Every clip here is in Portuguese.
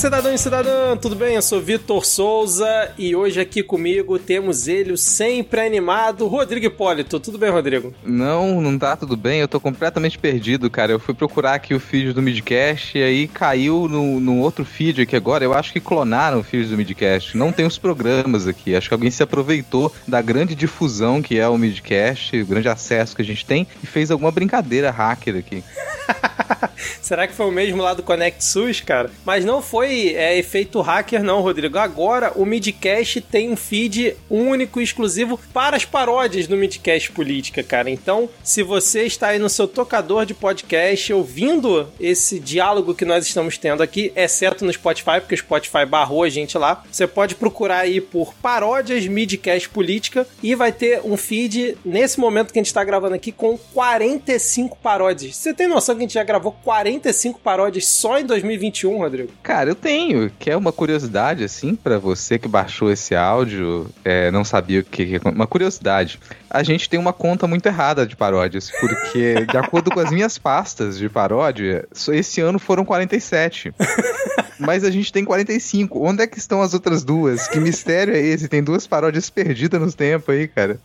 Cidadão e cidadã, tudo bem? Eu sou Vitor Souza e hoje aqui comigo temos ele, o sempre animado, Rodrigo Hipólito. Tudo bem, Rodrigo? Não, não tá tudo bem, eu tô completamente perdido, cara. Eu fui procurar aqui o feed do Midcast e aí caiu no, no outro feed aqui agora. Eu acho que clonaram o feed do Midcast. Não tem os programas aqui. Acho que alguém se aproveitou da grande difusão que é o Midcast, o grande acesso que a gente tem e fez alguma brincadeira hacker aqui. Será que foi o mesmo lá do Connect SUS, cara? Mas não foi é, efeito hacker, não, Rodrigo. Agora o Midcast tem um feed único e exclusivo para as paródias do Midcast Política, cara. Então, se você está aí no seu tocador de podcast ouvindo esse diálogo que nós estamos tendo aqui, exceto no Spotify, porque o Spotify barrou a gente lá, você pode procurar aí por paródias Midcast Política e vai ter um feed nesse momento que a gente está gravando aqui com 45 paródias. Você tem noção que a gente já gravou 45 paródias só em 2021, Rodrigo? Cara, eu tenho. Que é uma curiosidade, assim, para você que baixou esse áudio, é, não sabia o que. Uma curiosidade. A gente tem uma conta muito errada de paródias, porque, de acordo com as minhas pastas de paródia, esse ano foram 47. Mas a gente tem 45. Onde é que estão as outras duas? Que mistério é esse? Tem duas paródias perdidas nos tempos aí, cara.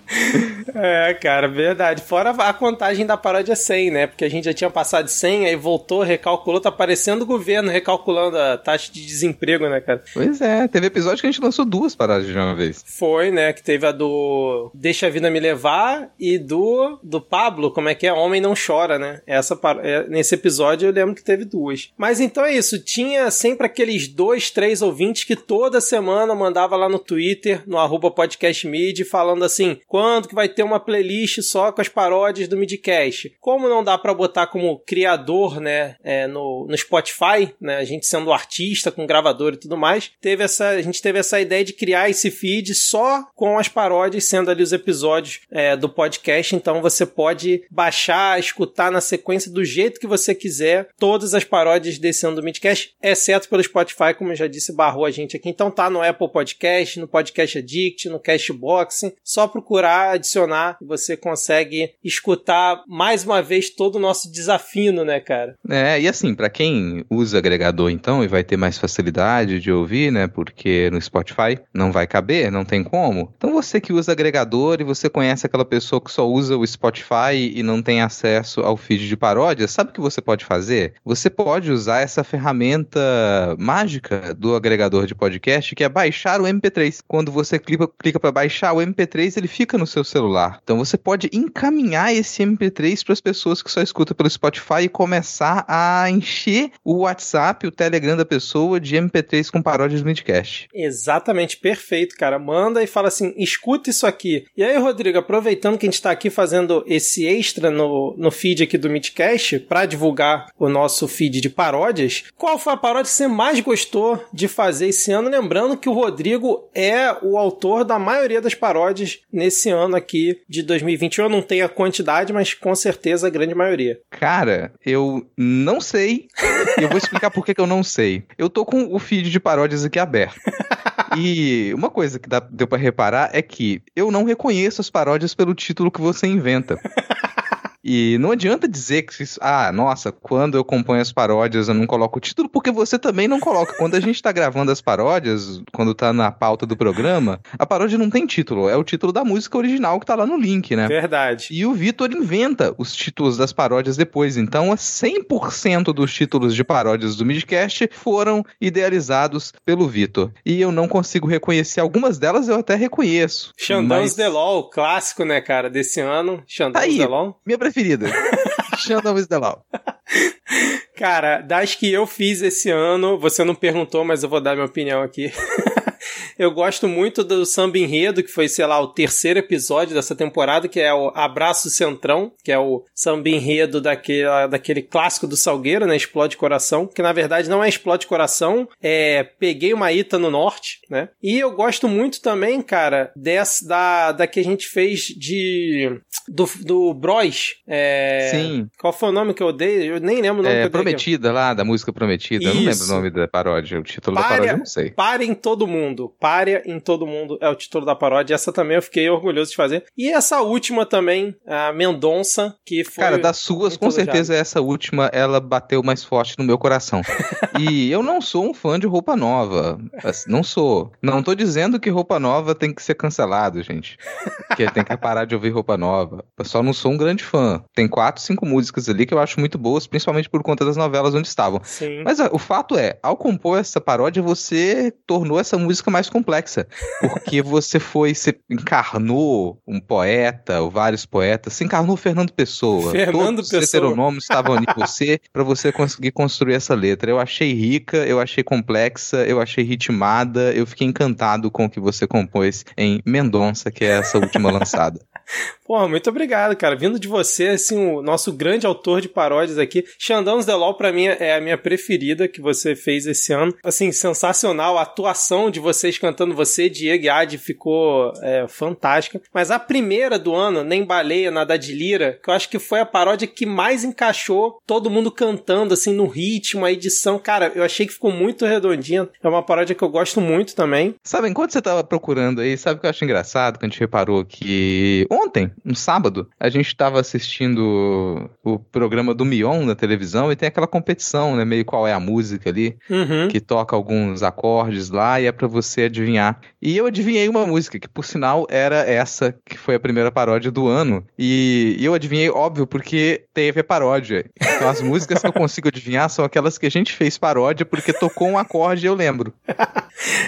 É, cara, verdade. Fora a contagem da paródia 100, né? Porque a gente já tinha passado de 100, aí voltou, recalculou, tá parecendo o governo recalculando a taxa de desemprego, né, cara? Pois é, teve episódio que a gente lançou duas paródias de uma vez. Foi, né? Que teve a do Deixa a Vida Me Levar e do do Pablo, como é que é? Homem Não Chora, né? Essa é, Nesse episódio eu lembro que teve duas. Mas então é isso, tinha sempre aqueles dois, três ouvintes que toda semana mandava lá no Twitter, no arroba podcastmid, falando assim, quando que vai ter uma playlist só com as paródias do Midcast? Como não dá para botar como criador, né, é, no, no Spotify, né, a gente sendo artista, com gravador e tudo mais, teve essa, a gente teve essa ideia de criar esse feed só com as paródias, sendo ali os episódios é, do podcast, então você pode baixar, escutar na sequência do jeito que você quiser, todas as paródias desse ano do Midcast, exceto pelo Spotify, como eu já disse, barrou a gente aqui, então tá no Apple Podcast, no Podcast Addict, no Cashbox, só procurar adicionar e você consegue escutar mais uma vez todo o nosso desafino, né, cara? É, e assim, para quem usa agregador então e vai ter mais facilidade de ouvir, né, porque no Spotify não vai caber, não tem como. Então você que usa agregador e você conhece aquela pessoa que só usa o Spotify e não tem acesso ao feed de paródias, sabe o que você pode fazer? Você pode usar essa ferramenta mágica do agregador de podcast que é baixar o MP3. Quando você clica para baixar o MP3, ele fica no seu celular. Então você pode encaminhar esse MP3 para as pessoas que só escutam pelo Spotify e começar a encher o WhatsApp, o Telegram da pessoa de MP3 com paródias do Midcast. Exatamente, perfeito, cara. Manda e fala assim: escuta isso aqui. E aí, Rodrigo, aproveitando que a gente está aqui fazendo esse extra no, no feed aqui do Midcast para divulgar o nosso feed de paródias, qual foi a paródia que você mais gostou de fazer esse ano? Lembrando que o Rodrigo é o autor da maioria das paródias nesse ano aqui de 2021. Eu não tenho a quantidade, mas com certeza a grande maioria. Cara, eu não sei. e eu vou explicar por que, que eu não sei. Eu tô com o feed de paródias aqui aberto. E uma coisa que dá, deu para reparar é que eu não reconheço as paródias pelo título que você inventa. E não adianta dizer que, ah, nossa, quando eu componho as paródias eu não coloco o título, porque você também não coloca. Quando a gente tá gravando as paródias, quando tá na pauta do programa, a paródia não tem título, é o título da música original que tá lá no link, né? Verdade. E o Vitor inventa os títulos das paródias depois, então 100% dos títulos de paródias do Midcast foram idealizados pelo Vitor. E eu não consigo reconhecer algumas delas, eu até reconheço. Xandãos mas... The Law, clássico, né, cara, desse ano. Xandãos tá The Law. Minha preferida. Xandão Wisdelau. Cara, das que eu fiz esse ano, você não perguntou, mas eu vou dar minha opinião aqui. Eu gosto muito do Samba Enredo, que foi, sei lá, o terceiro episódio dessa temporada, que é o Abraço Centrão, que é o Samba Enredo daquele, daquele clássico do Salgueiro, né? Explode Coração, que na verdade não é Explode Coração, é Peguei uma Ita no Norte, né? E eu gosto muito também, cara, dessa, da, da que a gente fez de do, do Bros. É... Sim. Qual foi o nome que eu dei? Eu nem lembro o nome É, que eu dei. Prometida lá, da música Prometida. Eu não lembro Isso. o nome da paródia. O título da Párea- paródia eu não sei. Pare em todo mundo. Pare em todo mundo é o título da paródia. Essa também eu fiquei orgulhoso de fazer. E essa última também, a Mendonça, que foi. Cara, das suas, com certeza essa última, ela bateu mais forte no meu coração. e eu não sou um fã de roupa nova. Assim, Não sou. Não tô dizendo que roupa nova tem que ser cancelado, gente. Que tem que parar de ouvir roupa nova. Eu só não sou um grande fã. Tem quatro, cinco músicas ali que eu acho muito boas, principalmente por conta das novelas onde estavam. Sim. Mas o fato é, ao compor essa paródia, você tornou essa música mais complexa. Porque você foi, você encarnou um poeta, ou vários poetas, você encarnou Fernando Pessoa. Fernando Todos Pessoa. os heteronômios estavam ali em você, pra você conseguir construir essa letra. Eu achei rica, eu achei complexa, eu achei ritmada, eu fiquei encantado com o que você compôs em Mendonça, que é essa última lançada. Porra, muito obrigado, cara. Vindo de você, assim, o nosso grande autor de paródias aqui. Xandãos Law, pra mim, é a minha preferida que você fez esse ano. Assim, sensacional. A atuação de vocês cantando você, Diego e Adi, ficou é, fantástica. Mas a primeira do ano, Nem Baleia, Nada de Lira, que eu acho que foi a paródia que mais encaixou todo mundo cantando, assim, no ritmo, a edição. Cara, eu achei que ficou muito redondinha. É uma paródia que eu gosto muito também. Sabe, enquanto você tava procurando aí, sabe o que eu acho engraçado? Que a gente reparou que ontem, no sábado, a gente tava assistindo o programa do Mion na televisão e tem aquela competição, né? Meio qual é a música ali, Uhum. que toca alguns acordes lá e é pra você adivinhar. E eu adivinhei uma música, que por sinal era essa que foi a primeira paródia do ano. E eu adivinhei, óbvio, porque teve a paródia. Então as músicas que eu consigo adivinhar são aquelas que a gente fez paródia porque tocou um acorde e eu lembro.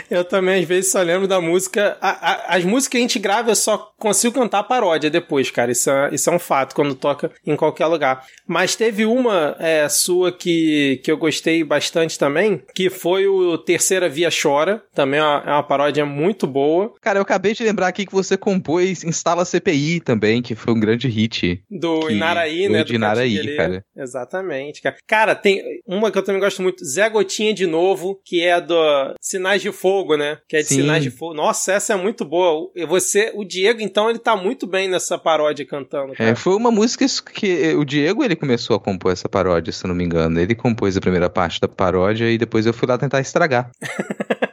Eu também, às vezes, só lembro da música. a- a- as músicas que a gente grava, eu só consigo cantar paródia depois, cara. Isso é, isso é um fato, quando toca em qualquer lugar. Mas teve uma é, sua que, que eu gostei bastante também, que foi o Terceira Via Chora. Também é uma, é uma paródia muito boa. Cara, eu acabei de lembrar aqui que você compôs Instala CPI também, que foi um grande hit. Do Que Inaraí, né? de do Inaraí, cara. Exatamente, cara. Cara, tem uma que eu também gosto muito, Zé Gotinha de novo, que é do Sinais de Fogo, né? Que é de Sim. Sinais de Fogo. Nossa, essa é muito boa. Você, o Diego, então, ele tá muito bem nessa paródia cantando, cara. É, foi uma música que o Diego ele começou a compor essa paródia, se não me engano. Ele compôs a primeira parte da paródia e depois eu fui lá tentar estragar.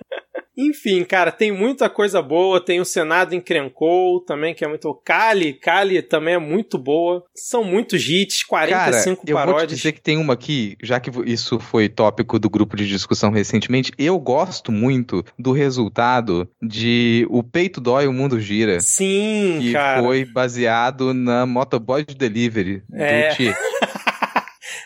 Enfim, cara, tem muita coisa boa. Tem o Senado Encrencou também, que é muito. Cali, Cali também é muito boa. São muitos hits, Cara, 45 eu vou te paródias. dizer que tem uma aqui, já que isso foi tópico do grupo de discussão recentemente, eu gosto muito do resultado de O Peito Dói, O Mundo Gira. Sim, Que cara. foi baseado na Motoboy Delivery É. do.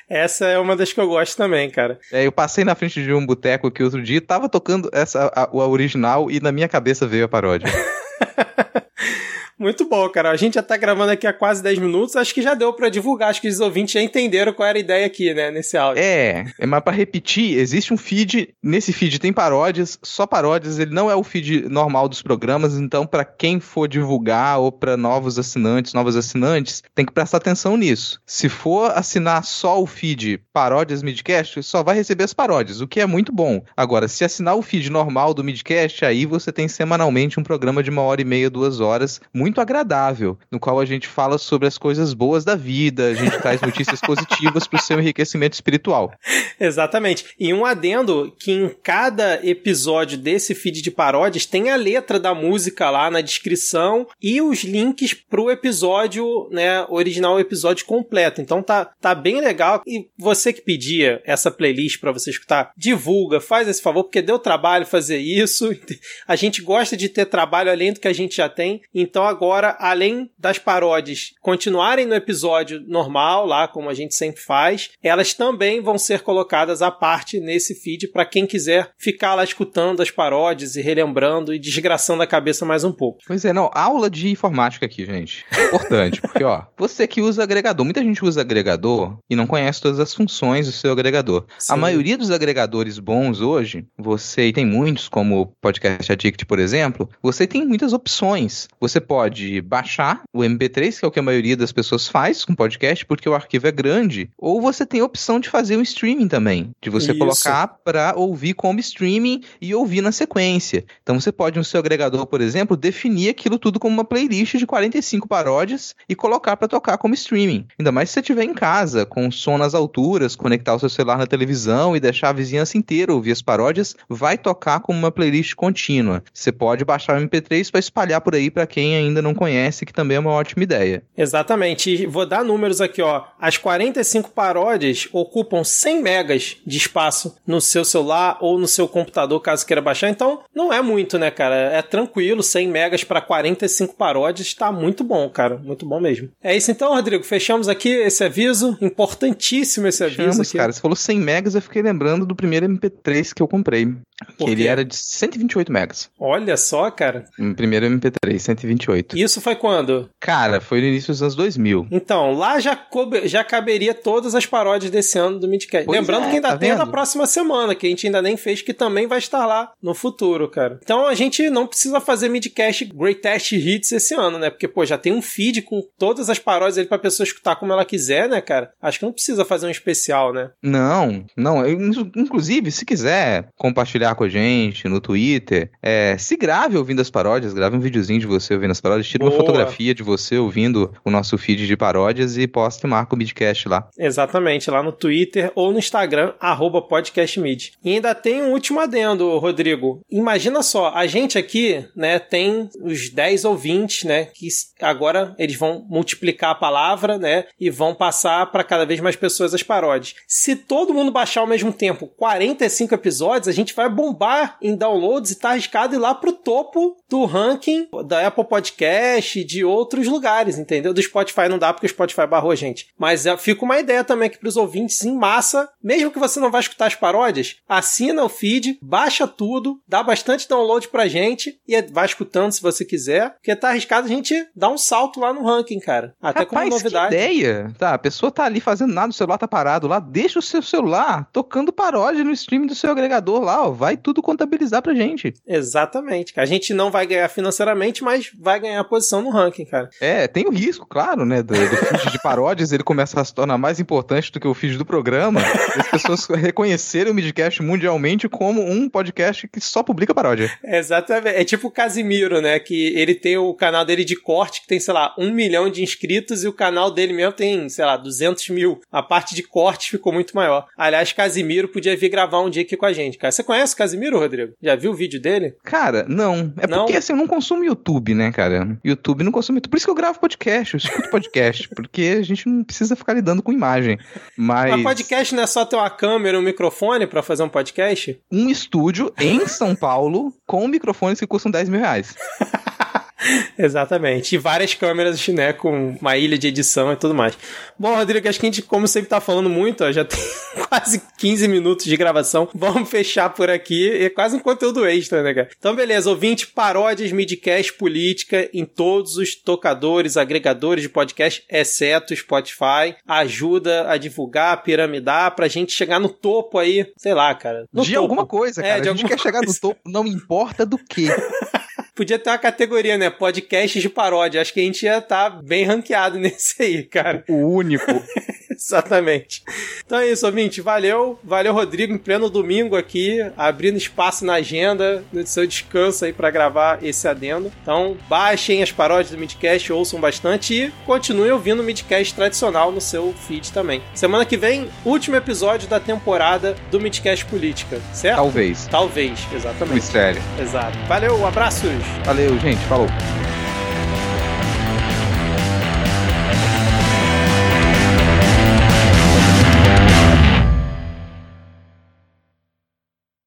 Essa é uma das que eu gosto também, cara. É, eu passei na frente de um boteco aqui outro dia, tava tocando essa, a, a original e na minha cabeça veio a paródia. Muito bom, cara. A gente já tá gravando aqui há quase 10 minutos. Acho que já deu pra divulgar. Acho que os ouvintes já entenderam qual era a ideia aqui, né? Nesse áudio. É, é, mas pra repetir, existe um feed, nesse feed tem paródias, só paródias, ele não é o feed normal dos programas, então pra quem for divulgar ou pra novos assinantes, novos assinantes, tem que prestar atenção nisso. Se for assinar só o feed paródias midcast, só vai receber as paródias, o que é muito bom. Agora, se assinar o feed normal do midcast, aí você tem semanalmente um programa de uma hora e meia, duas horas, muito agradável, no qual a gente fala sobre as coisas boas da vida, a gente traz notícias positivas pro seu enriquecimento espiritual. Exatamente. E um adendo que em cada episódio desse feed de paródias tem a letra da música lá na descrição e os links pro episódio, né, original, o episódio completo. Então tá, tá bem legal. E você que pedia essa playlist pra você escutar, divulga, faz esse favor, porque deu trabalho fazer isso. A gente gosta de ter trabalho além do que a gente já tem. Então agora, além das paródias continuarem no episódio normal, lá como a gente sempre faz, elas também vão ser colocadas à parte nesse feed para quem quiser ficar lá escutando as paródias e relembrando e desgraçando a cabeça mais um pouco. Pois é, não, aula de informática aqui, gente. Importante, porque ó, você que usa agregador, muita gente usa agregador e não conhece todas as funções do seu agregador. Sim. A maioria dos agregadores bons hoje, você e tem muitos, como o Podcast Addict, por exemplo, você tem muitas opções. Você pode pode baixar o MP3, que é o que a maioria das pessoas faz com podcast, porque o arquivo é grande, ou você tem a opção de fazer o streaming também, de você Isso. colocar para ouvir como streaming e ouvir na sequência. Então você pode no seu agregador, por exemplo, definir aquilo tudo como uma playlist de 45 paródias e colocar para tocar como streaming. Ainda mais se você estiver em casa, com som nas alturas, conectar o seu celular na televisão e deixar a vizinhança inteira ouvir as paródias, vai tocar como uma playlist contínua. Você pode baixar o MP3 para espalhar por aí para quem ainda não conhece, que também é uma ótima ideia. Exatamente. E vou dar números aqui, ó. As 45 paródias ocupam 100 megas de espaço no seu celular ou no seu computador, caso queira baixar. Então, não é muito, né, cara? É tranquilo, 100 megas para 45 paródias, tá muito bom, cara. Muito bom mesmo. É isso então, Rodrigo. Fechamos aqui esse aviso. Importantíssimo esse aviso Fechamos, aqui. cara. Você falou 100 megas, eu fiquei lembrando do primeiro MP3 que eu comprei. Que ele era de 128 megas. Olha só, cara. O primeiro MP3, 128. Isso foi quando? Cara, foi no início dos anos 2000. Então, lá já, já caberia todas as paródias desse ano do Midcast. Pois Lembrando é, que ainda tá tem vendo? na próxima semana, que a gente ainda nem fez, que também vai estar lá no futuro, cara. Então a gente não precisa fazer Midcast Greatest Hits esse ano, né? Porque, pô, já tem um feed com todas as paródias ali pra pessoa escutar como ela quiser, né, cara? Acho que não precisa fazer um especial, né? Não, não. Eu, inclusive, se quiser compartilhar com a gente no Twitter, é, se grave ouvindo as paródias, grave um videozinho de você ouvindo as paródias, tira Boa. uma fotografia de você ouvindo o nosso feed de paródias e poste e marca o Midcast lá. Exatamente, lá no Twitter ou no Instagram, arroba podcastmid. E ainda tem um último adendo, Rodrigo. Imagina só, a gente aqui, né, tem os 10 ou 20, né, que agora eles vão multiplicar a palavra, né, e vão passar para cada vez mais pessoas as paródias. Se todo mundo baixar ao mesmo tempo 45 episódios, a gente vai bombar em downloads e tá arriscado ir lá pro topo do ranking da Apple Podcast e de outros lugares, entendeu? Do Spotify não dá porque o Spotify barrou a gente. Mas é, fica uma ideia também aqui pros ouvintes em massa, mesmo que você não vá escutar as paródias, assina o feed, baixa tudo, dá bastante download pra gente e vai escutando se você quiser, porque tá arriscado a gente dar um salto lá no ranking, cara. Até Rapaz, como novidade. Que ideia! Tá, a pessoa tá ali fazendo nada, o celular tá parado lá, deixa o seu celular tocando paródia no stream do seu agregador lá, ó, vai tudo contabilizar pra gente. Exatamente. A gente não vai ganhar financeiramente, mas vai ganhar posição no ranking, cara. É, tem o risco, claro, né, do, do feed de paródias, ele começa a se tornar mais importante do que o feed do programa, as pessoas reconhecerem o Midcast mundialmente como um podcast que só publica paródia. Exatamente. É tipo o Casimiro, né, que ele tem o canal dele de corte, que tem, sei lá, um milhão de inscritos, e o canal dele mesmo tem, sei lá, 200 mil. A parte de corte ficou muito maior. Aliás, Casimiro podia vir gravar um dia aqui com a gente, cara. Você conhece o Casimiro, Rodrigo? Já viu o vídeo dele? Cara, não. É não? porque assim, eu não consumo YouTube, né, cara? YouTube não consumo YouTube. Por isso que eu gravo podcast, eu escuto podcast, porque a gente não precisa ficar lidando com imagem. Mas. Mas podcast não é só ter uma câmera, um microfone para fazer um podcast? Um estúdio em São Paulo com microfones que custam 10 mil reais. Exatamente. E várias câmeras, né, com uma ilha de edição e tudo mais. Bom, Rodrigo, acho que a gente, como sempre tá falando muito, ó, já tem quase 15 minutos de gravação. Vamos fechar por aqui. É quase um conteúdo extra, né, cara? Então, beleza. Ouvinte, paródias, midcast, política em todos os tocadores, agregadores de podcast, exceto Spotify. Ajuda a divulgar, a piramidar, pra gente chegar no topo aí, sei lá, cara. de topo. alguma coisa, é, cara. É, de a gente quer chegar no topo, não importa do que. Podia ter uma categoria, né? Podcast de paródia. Acho que a gente ia estar tá bem ranqueado nesse aí, cara. O único. Exatamente. Então é isso, ouvinte. Valeu. Valeu, Rodrigo, em pleno domingo aqui, abrindo espaço na agenda do seu descanso aí para gravar esse adendo. Então, baixem as paródias do Midcast, ouçam bastante e continuem ouvindo o Midcast tradicional no seu feed também. Semana que vem, último episódio da temporada do Midcast Política, certo? Talvez. Talvez, exatamente. Mistério. Exato. Valeu, abraços. Valeu, gente. Falou.